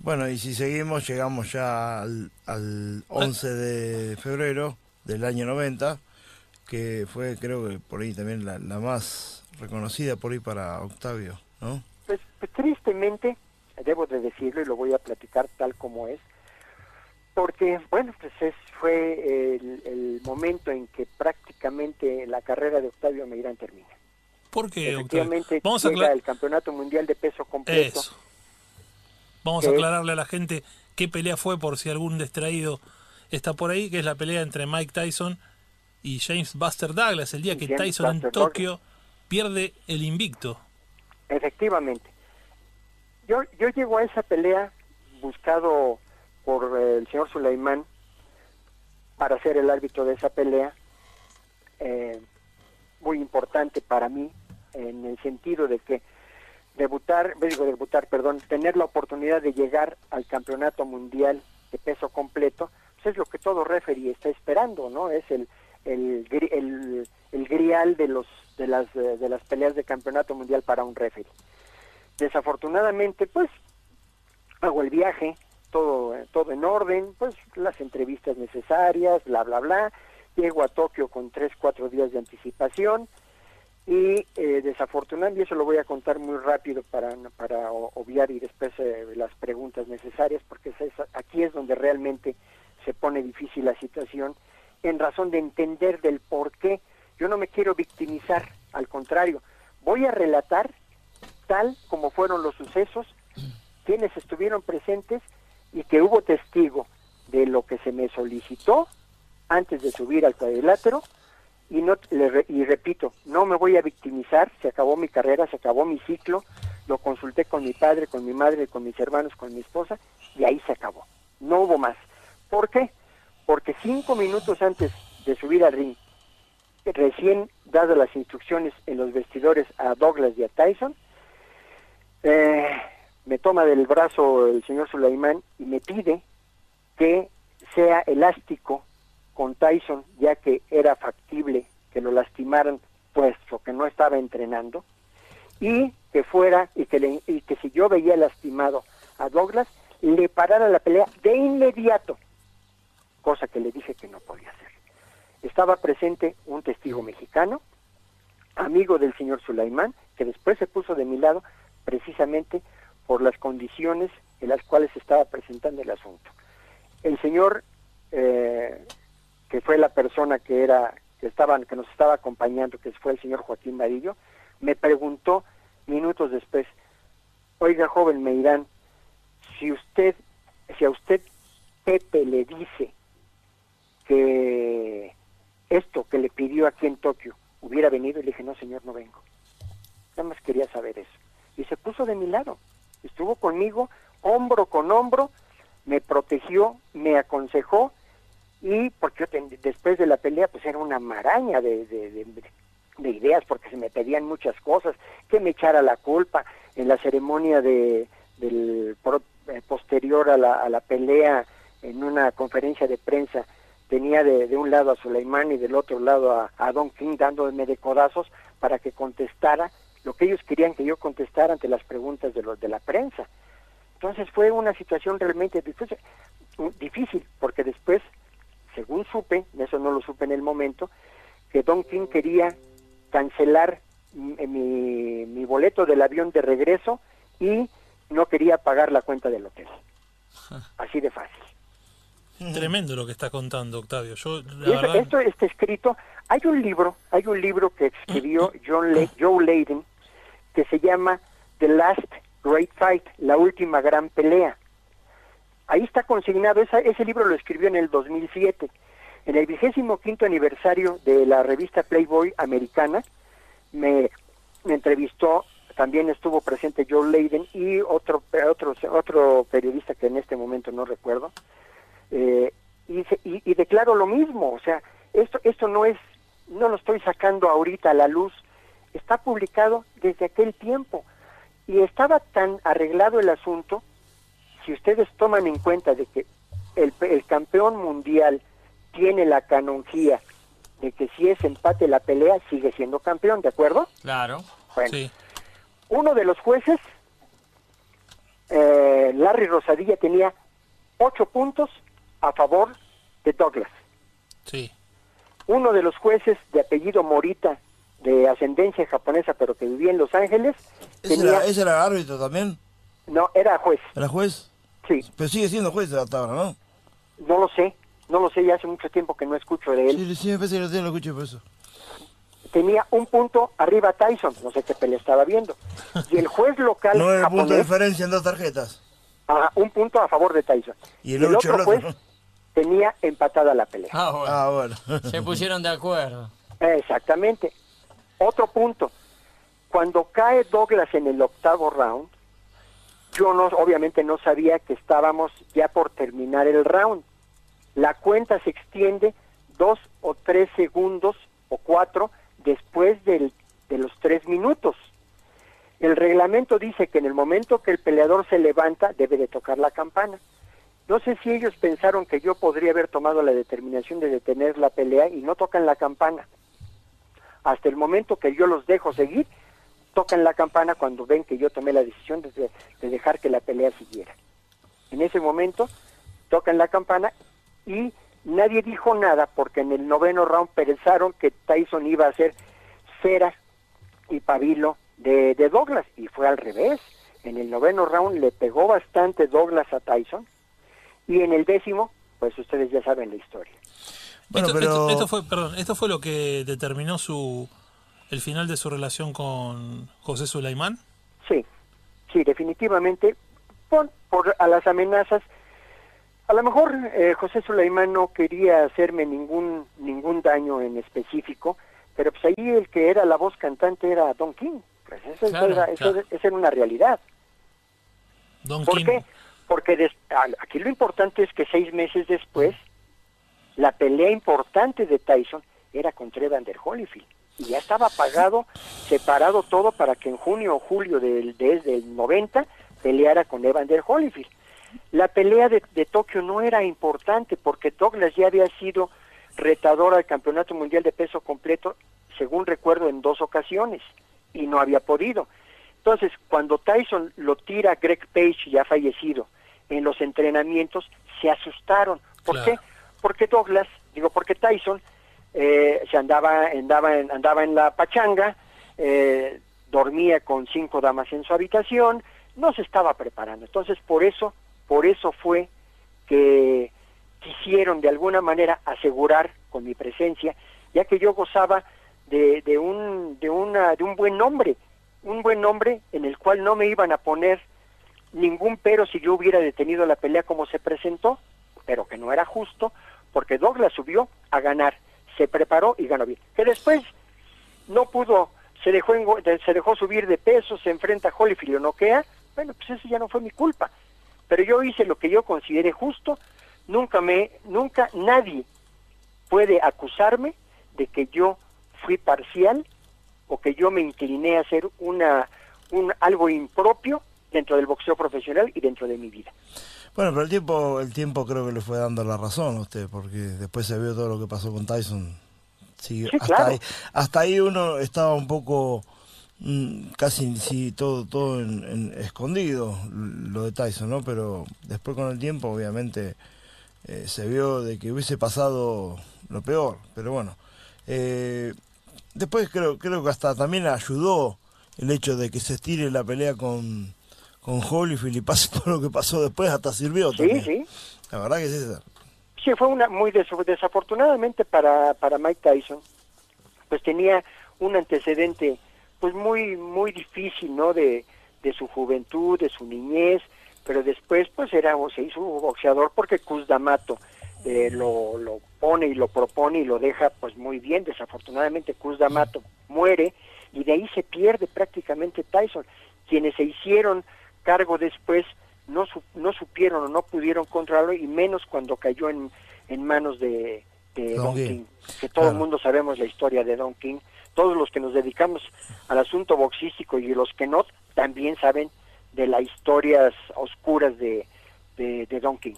Bueno, y si seguimos, llegamos ya al, al 11 de febrero del año 90, que fue creo que por ahí también la, la más reconocida por ahí para Octavio, ¿no? Pues, pues tristemente, debo de decirlo y lo voy a platicar tal como es, porque, bueno, pues es, fue el, el momento en que prácticamente la carrera de Octavio Meirán termina. ¿Por qué, Octavio? Efectivamente, Vamos a llega el Campeonato Mundial de Peso Completo. Eso. Vamos a aclararle a la gente qué pelea fue por si algún distraído está por ahí, que es la pelea entre Mike Tyson y James Buster Douglas, el día que James Tyson en Tokio pierde el invicto. Efectivamente. Yo, yo llego a esa pelea buscado por eh, el señor Sulaimán para ser el árbitro de esa pelea, eh, muy importante para mí, en el sentido de que debutar, digo debutar, perdón, tener la oportunidad de llegar al campeonato mundial de peso completo, pues es lo que todo referee está esperando, ¿no? Es el el, el, el grial de los de las de las peleas de campeonato mundial para un referee. Desafortunadamente, pues hago el viaje, todo todo en orden, pues las entrevistas necesarias, bla bla bla. Llego a Tokio con tres cuatro días de anticipación y eh, desafortunadamente, eso lo voy a contar muy rápido para, para obviar y después eh, las preguntas necesarias, porque aquí es donde realmente se pone difícil la situación, en razón de entender del por qué. Yo no me quiero victimizar, al contrario, voy a relatar tal como fueron los sucesos, quienes estuvieron presentes y que hubo testigo de lo que se me solicitó antes de subir al cuadrilátero y no le y repito, no me voy a victimizar, se acabó mi carrera, se acabó mi ciclo, lo consulté con mi padre, con mi madre, con mis hermanos, con mi esposa y ahí se acabó. No hubo más. ¿Por qué? Porque cinco minutos antes de subir al ring, recién dadas las instrucciones en los vestidores a Douglas y a Tyson, eh, me toma del brazo el señor Sulaimán y me pide que sea elástico con Tyson, ya que era factible que lo lastimaran, puesto que no estaba entrenando, y que fuera, y que, si yo veía lastimado a Douglas, le parara la pelea de inmediato, cosa que le dije que no podía hacer. Estaba presente un testigo mexicano, amigo del señor Sulaimán, que después se puso de mi lado precisamente por las condiciones en las cuales estaba presentando el asunto. El señor, eh, que fue la persona que era, que estaban, que nos estaba acompañando, que fue el señor Joaquín Marillo, me preguntó minutos después, oiga joven Meirán, si usted, si a usted Pepe le dice que esto que le pidió aquí en Tokio hubiera venido, y le dije, no señor, no vengo. Nada más quería saber eso. Y se puso de mi lado, estuvo conmigo, hombro con hombro, me protegió, me aconsejó, y porque después de la pelea pues era una maraña de, de- de- de ideas, porque se me pedían muchas cosas, que me echara la culpa en la ceremonia de, del pro- eh, posterior a la, a la pelea, en una conferencia de prensa, tenía de, de un lado a Suleimán y del otro lado a, a Don King dándome de codazos para que contestara lo que ellos querían que yo contestara ante las preguntas de los de la prensa. Entonces fue una situación realmente difícil, difícil porque después, según supe, eso no lo supe en el momento, que Don King quería cancelar mi, mi, mi boleto del avión de regreso y no quería pagar la cuenta del hotel. Así de fácil. Tremendo lo que está contando, Octavio. Yo, la Y eso- verdad, esto está escrito. Hay un libro, hay un libro que escribió John Le- Joe Layden que se llama The Last Great Fight, la última gran pelea. Ahí está consignado, esa- ese libro lo escribió en el 2007. En el vigésimo quinto aniversario de la revista Playboy americana, me, me entrevistó, también estuvo presente Joe Layden y otro, otro, otro periodista que en este momento no recuerdo, eh, y, y, y declaro lo mismo, o sea, esto, esto no es, no lo estoy sacando ahorita a la luz, está publicado desde aquel tiempo y estaba tan arreglado el asunto, si ustedes toman en cuenta de que el, el campeón mundial tiene la canonjía de que si es empate la pelea sigue siendo campeón, ¿de acuerdo? Claro. Bueno, sí. uno de los jueces eh, Larry Rosadilla tenía ocho puntos a favor de Douglas. Sí. Uno de los jueces de apellido Morita, de ascendencia japonesa, pero que vivía en Los Ángeles, ¿Ese, tenía... era, ese era árbitro también? No, era juez, ¿Era juez? Sí. Pero sigue siendo juez hasta ahora, ¿no? No lo sé, no lo sé, ya hace mucho tiempo que no escucho de él. Sí, sí, me parece que lo escuché por eso. Tenía un punto arriba Tyson, no sé qué pelea estaba viendo. Y el juez local No era punto de diferencia en dos tarjetas. ajá, un punto a favor de Tyson. Y el otro otro, juez tenía empatada la pelea. Ah, bueno. Ah, bueno. Se pusieron de acuerdo. Exactamente. Otro punto. Cuando cae Douglas en el octavo round, yo no, obviamente no sabía que estábamos ya por terminar el round. La cuenta se extiende dos o tres segundos o cuatro después del- de los tres minutos. El reglamento dice que en el momento que el peleador se levanta debe de tocar la campana. No sé si ellos pensaron que yo podría haber tomado la determinación de detener la pelea y no tocan la campana. Hasta el momento que yo los dejo seguir, tocan la campana cuando ven que yo tomé la decisión de, de dejar que la pelea siguiera. En ese momento tocan la campana y nadie dijo nada porque en el noveno round pensaron que Tyson iba a ser cera y pabilo de, de Douglas y fue al revés. En el noveno round le pegó bastante Douglas a Tyson y en el décimo, pues ustedes ya saben la historia. Bueno, esto, pero... esto- esto fue, perdón, esto fue lo que determinó su el final de su relación con José Sulaimán. Sí, sí, definitivamente, por, por a las amenazas. A lo mejor eh, José Sulaimán no quería hacerme ningún ningún daño en específico, pero pues ahí el que era la voz cantante era Don King. Pues eso, Claro, era, eso- claro. esa era una realidad. Don ¿Por King. qué? Porque des- aquí lo importante es que seis meses después, la pelea importante de Tyson era contra Evander Holyfield. Y ya estaba pagado, separado todo para que en junio o julio del, desde el 90 peleara con Evander Holyfield. La pelea de, de Tokio no era importante porque Douglas ya había sido retador al Campeonato Mundial de Peso Completo, según recuerdo, en dos ocasiones y no había podido. Entonces, cuando Tyson lo tira a Greg Page, ya fallecido, en los entrenamientos, se asustaron. ¿Por Claro. qué? Porque Douglas, digo, porque Tyson eh, se andaba, andaba, en, andaba en la pachanga, eh, dormía con cinco damas en su habitación, no se estaba preparando. Entonces, por eso, por eso fue que quisieron de alguna manera asegurar con mi presencia, ya que yo gozaba de, de un de una de un buen nombre, un buen nombre en el cual no me iban a poner ningún pero si yo hubiera detenido la pelea como se presentó, pero que no era justo, porque Douglas subió a ganar, se preparó y ganó bien. Que después no pudo, se dejó engo- se dejó subir de peso, se enfrenta a Holyfield y lo noquea, bueno, pues eso ya no fue mi culpa. Pero yo hice lo que yo consideré justo, nunca me, nunca nadie puede acusarme de que yo fui parcial o que yo me incliné a hacer una, un, algo impropio dentro del boxeo profesional y dentro de mi vida. Bueno, pero el tiempo, el tiempo creo que le fue dando la razón a usted, porque después se vio todo lo que pasó con Tyson. Sí, Sí, hasta, claro. ahí, hasta ahí uno estaba un poco, mm, casi sí, todo, todo en, en- escondido, lo de Tyson, ¿no? Pero después con el tiempo, obviamente, eh, se vio de que hubiese pasado lo peor. Pero bueno, eh, después creo, creo que hasta también ayudó el hecho de que se estire la pelea con, con Holyfield y pase todo lo que pasó después, hasta sirvió Sí, también. sí. La verdad que es esa. Sí, fue una muy des- desafortunadamente para, para Mike Tyson, pues tenía un antecedente pues muy muy difícil, ¿no? De, de su juventud, de su niñez, pero después pues era se hizo boxeador porque Cus D'Amato eh, lo, lo pone y lo propone y lo deja pues muy bien. Desafortunadamente Cus D'Amato muere y de ahí se pierde prácticamente Tyson. Quienes se hicieron cargo después no, su- no supieron o no pudieron controlarlo y menos cuando cayó en, en manos de, de Don Don King. King, que todo el mundo sabemos la historia de Don King. Todos los que nos dedicamos al asunto boxístico y los que no, también saben de las historias oscuras de, de, de Don King.